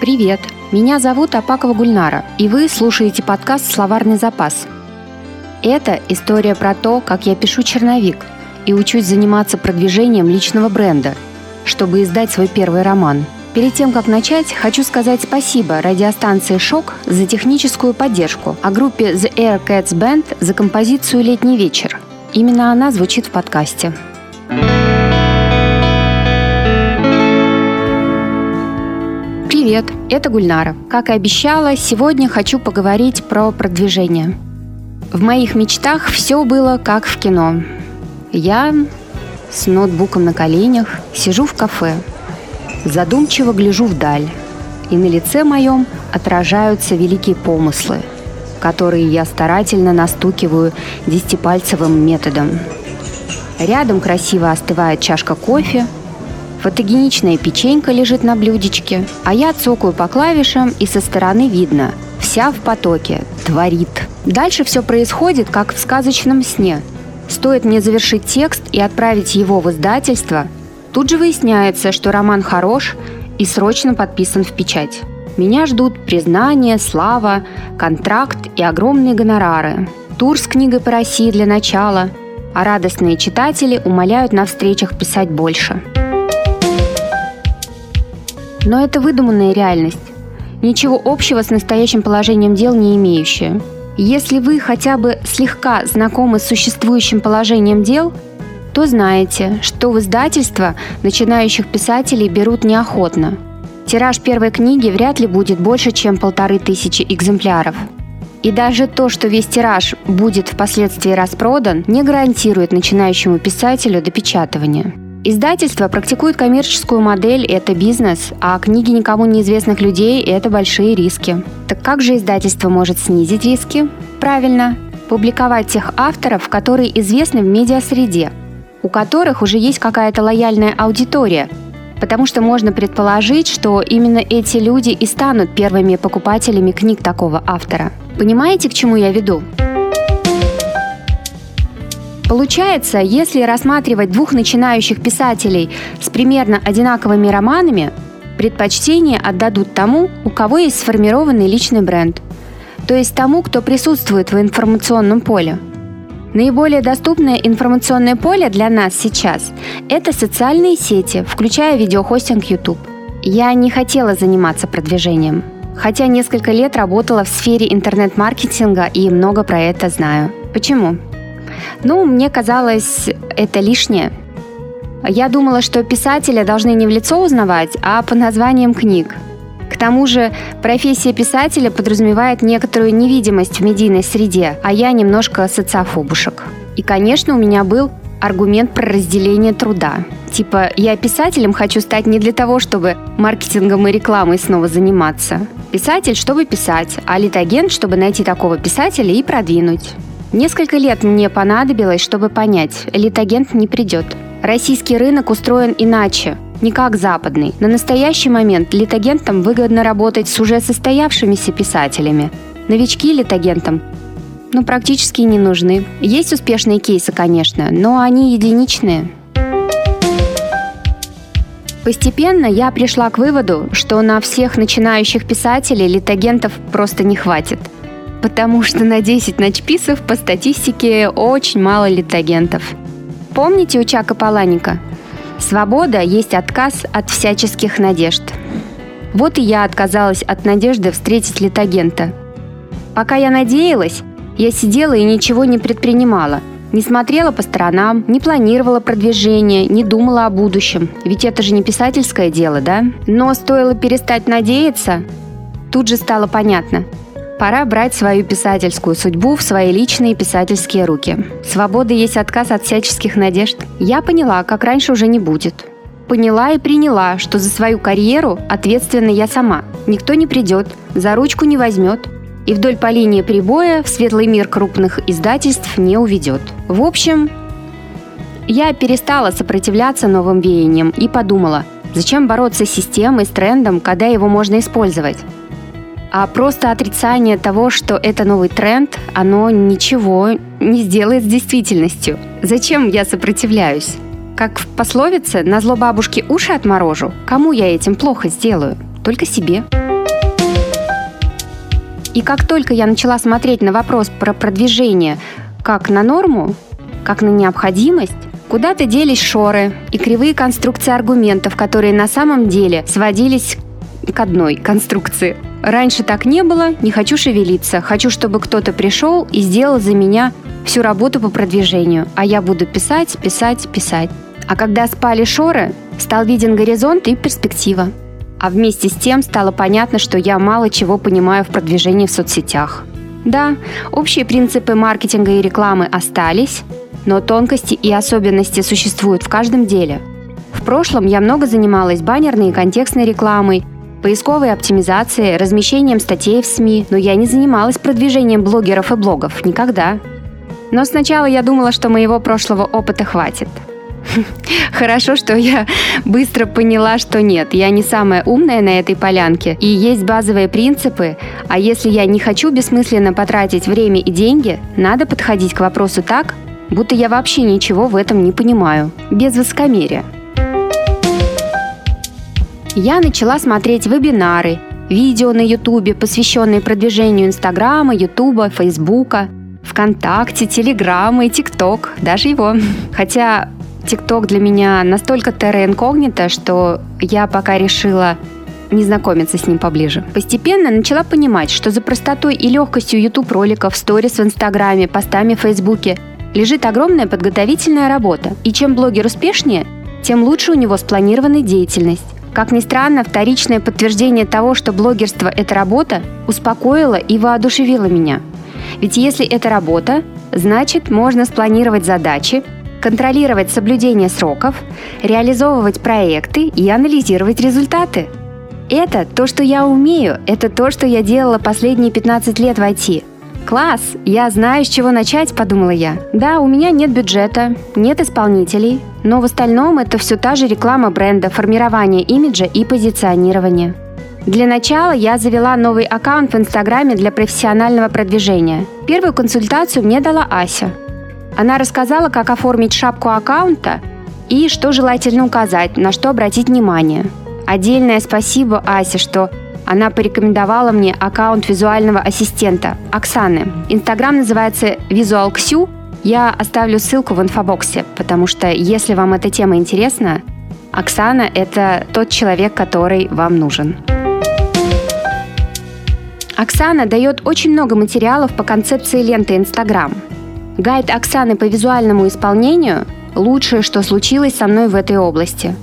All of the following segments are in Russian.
Привет! Меня зовут Апакова Гульнара, и вы слушаете подкаст «Словарный запас». Это история про то, как я пишу черновик и учусь заниматься продвижением личного бренда, чтобы издать свой первый роман. Перед тем, как начать, хочу сказать спасибо радиостанции «Шок» за техническую поддержку, а группе The Air Cats Band за композицию «Летний вечер». Именно она звучит в подкасте. Привет, это Гульнара. Как и обещала, сегодня хочу поговорить про продвижение. В моих мечтах все было как в кино. Я с ноутбуком на коленях сижу в кафе, задумчиво гляжу вдаль, и на лице моем отражаются великие помыслы, которые я старательно настукиваю десятипальцевым методом. Рядом красиво остывает чашка кофе – Фотогеничная печенька лежит на блюдечке, а я цокаю по клавишам, и со стороны видно – вся в потоке, творит. Дальше все происходит, как в сказочном сне. Стоит мне завершить текст и отправить его в издательство, тут же выясняется, что роман хорош и срочно подписан в печать. Меня ждут признание, слава, контракт и огромные гонорары. Тур с книгой по России для начала, а радостные читатели умоляют на встречах писать больше. Но это выдуманная реальность, ничего общего с настоящим положением дел не имеющая. Если вы хотя бы слегка знакомы с существующим положением дел, то знаете, что в издательство начинающих писателей берут неохотно. Тираж первой книги вряд ли будет больше, чем полторы тысячи экземпляров. И даже то, что весь тираж будет впоследствии распродан, не гарантирует начинающему писателю допечатывание. Издательство практикует коммерческую модель – это бизнес, а книги никому неизвестных людей – это большие риски. Так как же издательство может снизить риски? Правильно, публиковать тех авторов, которые известны в медиасреде, у которых уже есть какая-то лояльная аудитория, потому что можно предположить, что именно эти люди и станут первыми покупателями книг такого автора. Понимаете, к чему я веду? Получается, если рассматривать двух начинающих писателей с примерно одинаковыми романами, предпочтение отдадут тому, у кого есть сформированный личный бренд, то есть тому, кто присутствует в информационном поле. Наиболее доступное информационное поле для нас сейчас – это социальные сети, включая видеохостинг YouTube. Я не хотела заниматься продвижением, хотя несколько лет работала в сфере интернет-маркетинга и много про это знаю. Почему? Ну, мне казалось, это лишнее. Я думала, что писателя должны не в лицо узнавать, а по названиям книг. К тому же профессия писателя подразумевает некоторую невидимость в медийной среде, а я немножко социофобушек. И, конечно, у меня был аргумент про разделение труда. Типа, я писателем хочу стать не для того, чтобы маркетингом и рекламой снова заниматься. Писатель, чтобы писать, а литагент, чтобы найти такого писателя и продвинуть. Несколько лет мне понадобилось, чтобы понять, литагент не придет. Российский рынок устроен иначе, не как западный. На настоящий момент литагентам выгодно работать с уже состоявшимися писателями. Новички литагентам ну, практически не нужны. Есть успешные кейсы, конечно, но они единичные. Постепенно я пришла к выводу, что на всех начинающих писателей литагентов просто не хватит – потому что на 10 ночписов по статистике очень мало литагентов. Помните у Чака Паланика? Свобода есть отказ от всяческих надежд. Вот и я отказалась от надежды встретить литагента. Пока я надеялась, я сидела и ничего не предпринимала. Не смотрела по сторонам, не планировала продвижение, не думала о будущем. Ведь это же не писательское дело, да? Но стоило перестать надеяться, тут же стало понятно – Пора брать свою писательскую судьбу в свои личные писательские руки. Свобода есть отказ от всяческих надежд. Я поняла, как раньше уже не будет. Поняла и приняла, что за свою карьеру ответственна я сама. Никто не придет, за ручку не возьмет, и вдоль по линии прибоя в светлый мир крупных издательств не уведет. В общем, я перестала сопротивляться новым веяниям и подумала, зачем бороться с системой, с трендом, когда его можно использовать? А просто отрицание того, что это новый тренд, оно ничего не сделает с действительностью. Зачем я сопротивляюсь? Как в пословице «на зло бабушке уши отморожу», кому я этим плохо сделаю? Только себе. И как только я начала смотреть на вопрос про продвижение как на норму, как на необходимость, куда-то делись шоры и кривые конструкции аргументов, которые на самом деле сводились к одной конструкции. Раньше так не было, не хочу шевелиться. Хочу, чтобы кто-то пришел и сделал за меня всю работу по продвижению, а я буду писать, писать, писать. А когда спали шоры, стал виден горизонт и перспектива. А вместе с тем стало понятно, что я мало чего понимаю в продвижении в соцсетях. Да, общие принципы маркетинга и рекламы остались, но тонкости и особенности существуют в каждом деле. В прошлом я много занималась баннерной и контекстной рекламой, поисковой оптимизацией, размещением статей в СМИ, но я не занималась продвижением блогеров и блогов. Никогда. Но сначала я думала, что моего прошлого опыта хватит – Хорошо, что я быстро поняла, что нет, я не самая умная на этой полянке, и есть базовые принципы, а если я не хочу бессмысленно потратить время и деньги, надо подходить к вопросу так, будто я вообще ничего в этом не понимаю, без высокомерия. Я начала смотреть вебинары, видео на Ютубе, посвященные продвижению Инстаграма, Ютуба, Фейсбука, ВКонтакте, Телеграма и ТикТок, даже его. Хотя ТикТок для меня настолько терра что я пока решила не знакомиться с ним поближе. Постепенно начала понимать, что за простотой и легкостью YouTube роликов, сторис в Инстаграме, постами в Фейсбуке лежит огромная подготовительная работа. И чем блогер успешнее, тем лучше у него спланированная деятельность. Как ни странно, вторичное подтверждение того, что блогерство – это работа, успокоило и воодушевило меня. Ведь если это работа, значит, можно спланировать задачи, контролировать соблюдение сроков, реализовывать проекты и анализировать результаты. Это то, что я умею, это то, что я делала последние 15 лет в IT. Класс, я знаю, с чего начать, подумала я. Да, у меня нет бюджета, нет исполнителей, но в остальном это все та же реклама бренда, формирование имиджа и позиционирование. Для начала я завела новый аккаунт в Инстаграме для профессионального продвижения. Первую консультацию мне дала Ася – она рассказала, как оформить шапку аккаунта и что желательно указать, на что обратить внимание. Отдельное спасибо Асе, что она порекомендовала мне аккаунт визуального ассистента Оксаны. Инстаграм называется VisualXu. Я оставлю ссылку в инфобоксе, потому что если вам эта тема интересна, Оксана – это тот человек, который вам нужен. Оксана дает очень много материалов по концепции ленты Инстаграм – Гайд Оксаны по визуальному исполнению – лучшее, что случилось со мной в этой области.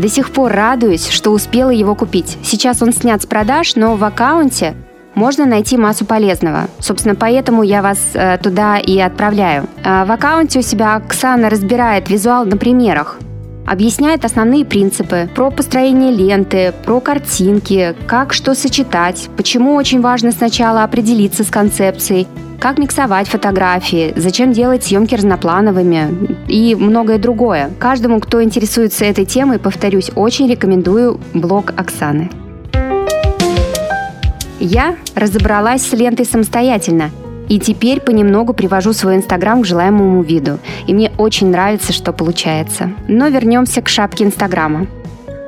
До сих пор радуюсь, что успела его купить. Сейчас он снят с продаж, но в аккаунте можно найти массу полезного. Собственно, поэтому я вас э, туда и отправляю. Э, в аккаунте у себя Оксана разбирает визуал на примерах, объясняет основные принципы про построение ленты, про картинки, как что сочетать, почему очень важно сначала определиться с концепцией, как миксовать фотографии, зачем делать съемки разноплановыми и многое другое. Каждому, кто интересуется этой темой, повторюсь, очень рекомендую блог Оксаны. Я разобралась с лентой самостоятельно и теперь понемногу привожу свой Инстаграм к желаемому виду. И мне очень нравится, что получается. Но вернемся к шапке Инстаграма.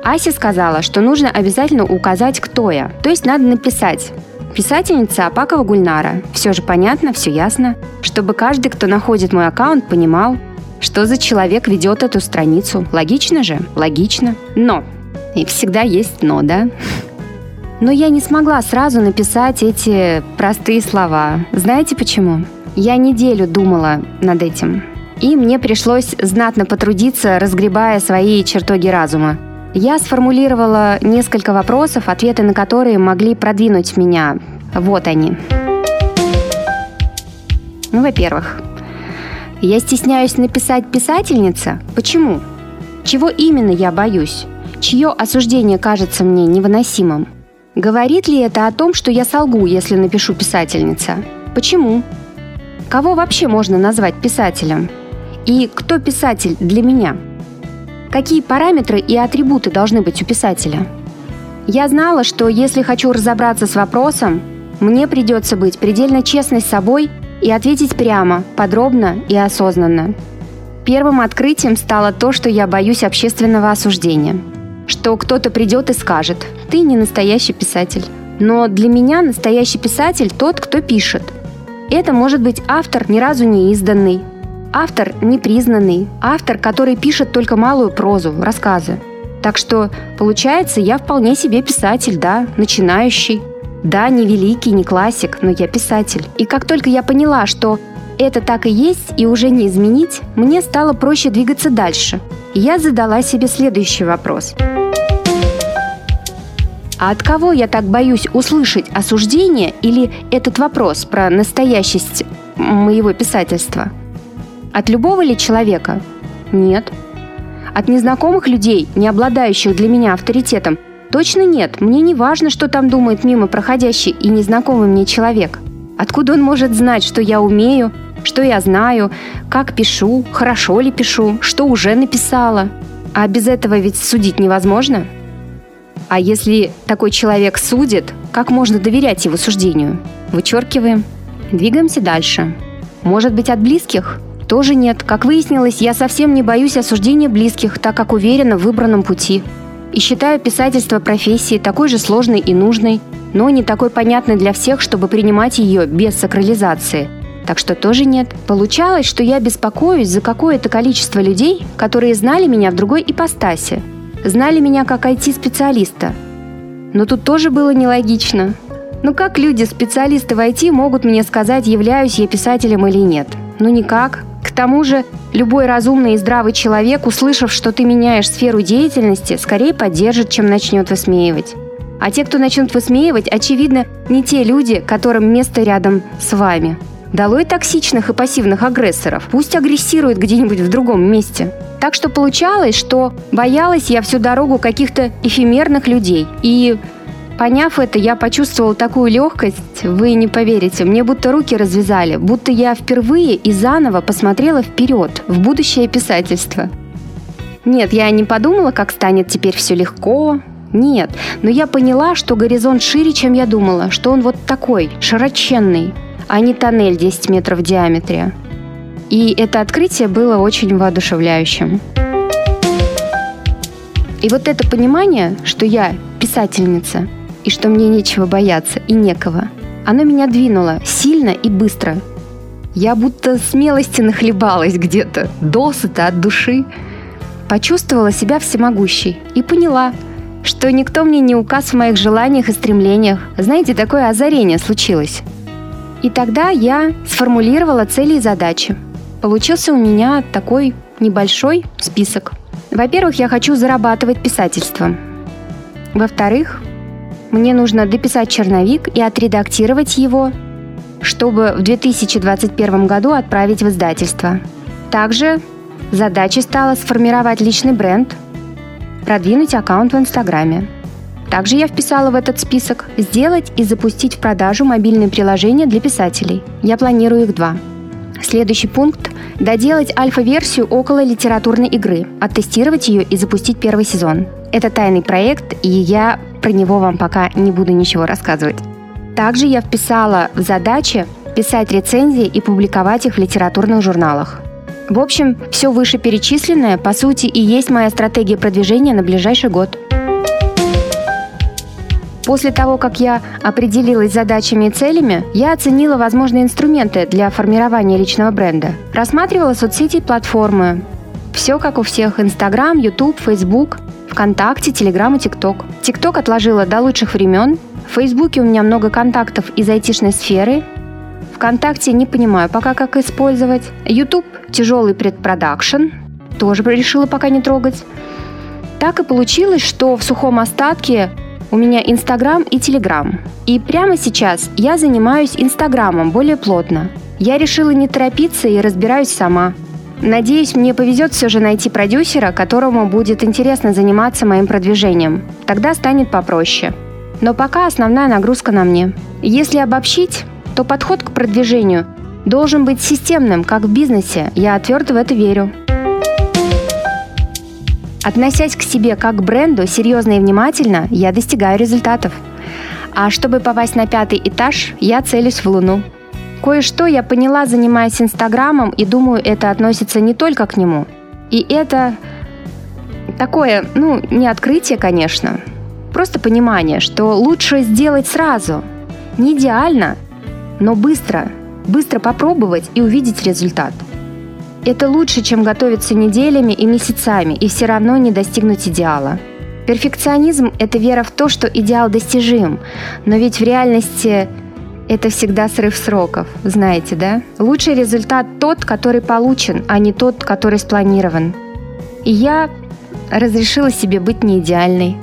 Ася сказала, что нужно обязательно указать, кто я. То есть надо написать Писательница Апакова Гульнара. Все же понятно, все ясно. Чтобы каждый, кто находит мой аккаунт, понимал, что за человек ведет эту страницу. Логично же? Логично. Но. И всегда есть но, да? Но я не смогла сразу написать эти простые слова. Знаете почему? Я неделю думала над этим. И мне пришлось знатно потрудиться, разгребая свои чертоги разума. Я сформулировала несколько вопросов, ответы на которые могли продвинуть меня. Вот они. Ну, во-первых, я стесняюсь написать писательница. Почему? Чего именно я боюсь? Чье осуждение кажется мне невыносимым? Говорит ли это о том, что я солгу, если напишу писательница? Почему? Кого вообще можно назвать писателем? И кто писатель для меня? Какие параметры и атрибуты должны быть у писателя? Я знала, что если хочу разобраться с вопросом, мне придется быть предельно честной с собой и ответить прямо, подробно и осознанно. Первым открытием стало то, что я боюсь общественного осуждения. Что кто-то придет и скажет, ты не настоящий писатель. Но для меня настоящий писатель тот, кто пишет. Это может быть автор ни разу не изданный, автор непризнанный, автор, который пишет только малую прозу, рассказы. Так что, получается, я вполне себе писатель, да, начинающий. Да, не великий, не классик, но я писатель. И как только я поняла, что это так и есть и уже не изменить, мне стало проще двигаться дальше. Я задала себе следующий вопрос. А от кого я так боюсь услышать осуждение или этот вопрос про настоящесть моего писательства? От любого ли человека? Нет. От незнакомых людей, не обладающих для меня авторитетом, точно нет. Мне не важно, что там думает мимо проходящий и незнакомый мне человек. Откуда он может знать, что я умею, что я знаю, как пишу, хорошо ли пишу, что уже написала? А без этого ведь судить невозможно. А если такой человек судит, как можно доверять его суждению? Вычеркиваем. Двигаемся дальше. Может быть, от близких? Тоже нет. Как выяснилось, я совсем не боюсь осуждения близких, так как уверена в выбранном пути. И считаю писательство профессии такой же сложной и нужной, но не такой понятной для всех, чтобы принимать ее без сакрализации. Так что тоже нет. Получалось, что я беспокоюсь за какое-то количество людей, которые знали меня в другой ипостаси. Знали меня как IT-специалиста. Но тут тоже было нелогично. Ну как люди-специалисты в IT могут мне сказать, являюсь я писателем или нет? Ну никак. К тому же, любой разумный и здравый человек, услышав, что ты меняешь сферу деятельности, скорее поддержит, чем начнет высмеивать. А те, кто начнут высмеивать, очевидно, не те люди, которым место рядом с вами. Долой токсичных и пассивных агрессоров. Пусть агрессируют где-нибудь в другом месте. Так что получалось, что боялась я всю дорогу каких-то эфемерных людей. И Поняв это, я почувствовала такую легкость, вы не поверите, мне будто руки развязали, будто я впервые и заново посмотрела вперед, в будущее писательство. Нет, я не подумала, как станет теперь все легко, нет, но я поняла, что горизонт шире, чем я думала, что он вот такой, широченный, а не тоннель 10 метров в диаметре. И это открытие было очень воодушевляющим. И вот это понимание, что я писательница – и что мне нечего бояться и некого. Оно меня двинуло сильно и быстро. Я будто смелости нахлебалась где-то, досыта от души. Почувствовала себя всемогущей и поняла, что никто мне не указ в моих желаниях и стремлениях. Знаете, такое озарение случилось. И тогда я сформулировала цели и задачи. Получился у меня такой небольшой список. Во-первых, я хочу зарабатывать писательством. Во-вторых, мне нужно дописать черновик и отредактировать его, чтобы в 2021 году отправить в издательство. Также задачей стала сформировать личный бренд, продвинуть аккаунт в Инстаграме. Также я вписала в этот список сделать и запустить в продажу мобильные приложения для писателей. Я планирую их два. Следующий пункт – доделать альфа-версию около литературной игры, оттестировать ее и запустить первый сезон. Это тайный проект, и я про него вам пока не буду ничего рассказывать. Также я вписала в задачи писать рецензии и публиковать их в литературных журналах. В общем, все вышеперечисленное, по сути, и есть моя стратегия продвижения на ближайший год. После того, как я определилась с задачами и целями, я оценила возможные инструменты для формирования личного бренда. Рассматривала соцсети и платформы. Все как у всех – Инстаграм, Ютуб, Фейсбук. ВКонтакте, Телеграм и ТикТок. ТикТок отложила до лучших времен. В Фейсбуке у меня много контактов из айтишной сферы. ВКонтакте не понимаю пока, как использовать. Ютуб – тяжелый предпродакшн. Тоже решила пока не трогать. Так и получилось, что в сухом остатке у меня Инстаграм и Телеграм. И прямо сейчас я занимаюсь Инстаграмом более плотно. Я решила не торопиться и разбираюсь сама. Надеюсь, мне повезет все же найти продюсера, которому будет интересно заниматься моим продвижением. Тогда станет попроще. Но пока основная нагрузка на мне. Если обобщить, то подход к продвижению должен быть системным, как в бизнесе. Я твердо в это верю. Относясь к себе как к бренду серьезно и внимательно, я достигаю результатов. А чтобы попасть на пятый этаж, я целюсь в Луну. Кое-что я поняла, занимаясь Инстаграмом, и думаю, это относится не только к нему. И это такое, ну, не открытие, конечно. Просто понимание, что лучше сделать сразу. Не идеально, но быстро. Быстро попробовать и увидеть результат. Это лучше, чем готовиться неделями и месяцами и все равно не достигнуть идеала. Перфекционизм – это вера в то, что идеал достижим, но ведь в реальности это всегда срыв сроков, знаете, да? Лучший результат тот, который получен, а не тот, который спланирован. И я разрешила себе быть не идеальной.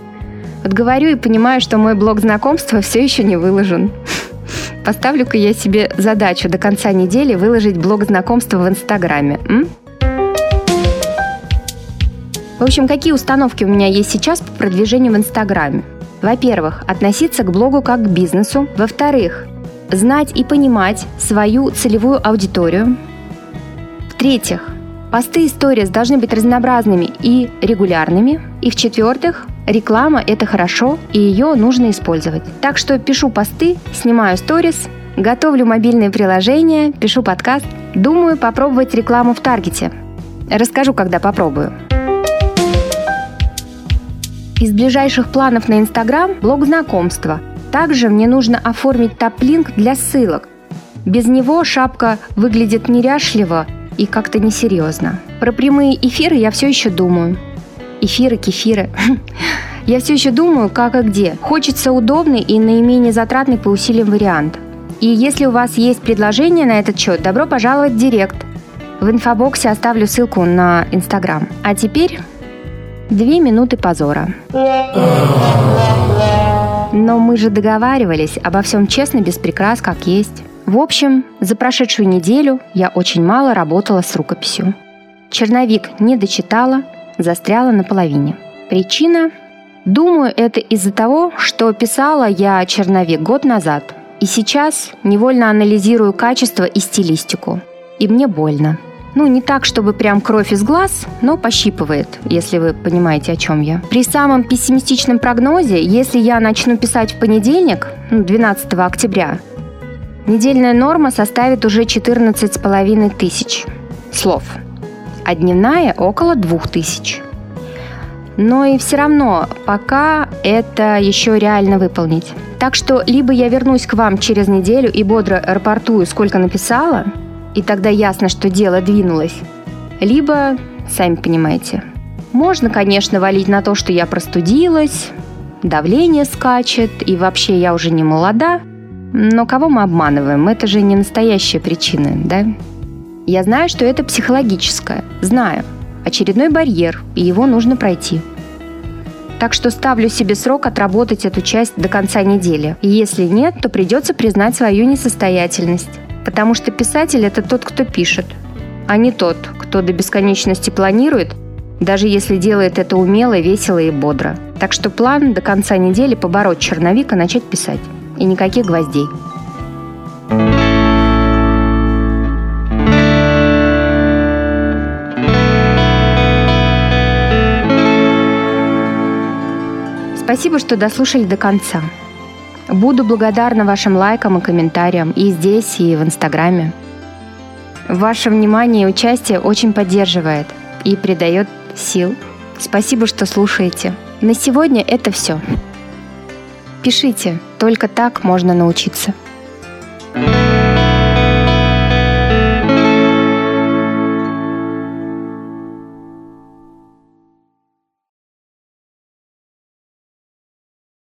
Вот говорю и понимаю, что мой блог знакомства все еще не выложен. Поставлю-ка я себе задачу до конца недели выложить блог знакомства в Инстаграме. М? В общем, какие установки у меня есть сейчас по продвижению в Инстаграме? Во-первых, относиться к блогу как к бизнесу. Во-вторых, знать и понимать свою целевую аудиторию. В-третьих, посты и сторис должны быть разнообразными и регулярными. И в-четвертых, реклама – это хорошо, и ее нужно использовать. Так что пишу посты, снимаю сторис, готовлю мобильные приложения, пишу подкаст. Думаю попробовать рекламу в Таргете. Расскажу, когда попробую. Из ближайших планов на Инстаграм – блог знакомства – также мне нужно оформить топ-линк для ссылок. Без него шапка выглядит неряшливо и как-то несерьезно. Про прямые эфиры я все еще думаю. Эфиры, кефиры. Я все еще думаю, как и где. Хочется удобный и наименее затратный по усилиям вариант. И если у вас есть предложение на этот счет, добро пожаловать в Директ. В инфобоксе оставлю ссылку на Инстаграм. А теперь две минуты позора. Но мы же договаривались обо всем честно, без прикрас, как есть. В общем, за прошедшую неделю я очень мало работала с рукописью. Черновик не дочитала, застряла на половине. Причина? Думаю, это из-за того, что писала я черновик год назад. И сейчас невольно анализирую качество и стилистику. И мне больно. Ну, не так, чтобы прям кровь из глаз, но пощипывает, если вы понимаете, о чем я. При самом пессимистичном прогнозе, если я начну писать в понедельник, 12 ну, октября, недельная норма составит уже 14,5 тысяч слов, а дневная около 2 тысяч. Но и все равно пока это еще реально выполнить. Так что либо я вернусь к вам через неделю и бодро рапортую, сколько написала – и тогда ясно, что дело двинулось. Либо, сами понимаете, можно, конечно, валить на то, что я простудилась, давление скачет, и вообще я уже не молода. Но кого мы обманываем? Это же не настоящая причина, да? Я знаю, что это психологическое. Знаю. Очередной барьер, и его нужно пройти. Так что ставлю себе срок отработать эту часть до конца недели. И если нет, то придется признать свою несостоятельность. Потому что писатель – это тот, кто пишет, а не тот, кто до бесконечности планирует, даже если делает это умело, весело и бодро. Так что план до конца недели побороть черновик и начать писать. И никаких гвоздей. Спасибо, что дослушали до конца. Буду благодарна вашим лайкам и комментариям и здесь, и в Инстаграме. Ваше внимание и участие очень поддерживает и придает сил. Спасибо, что слушаете. На сегодня это все. Пишите, только так можно научиться.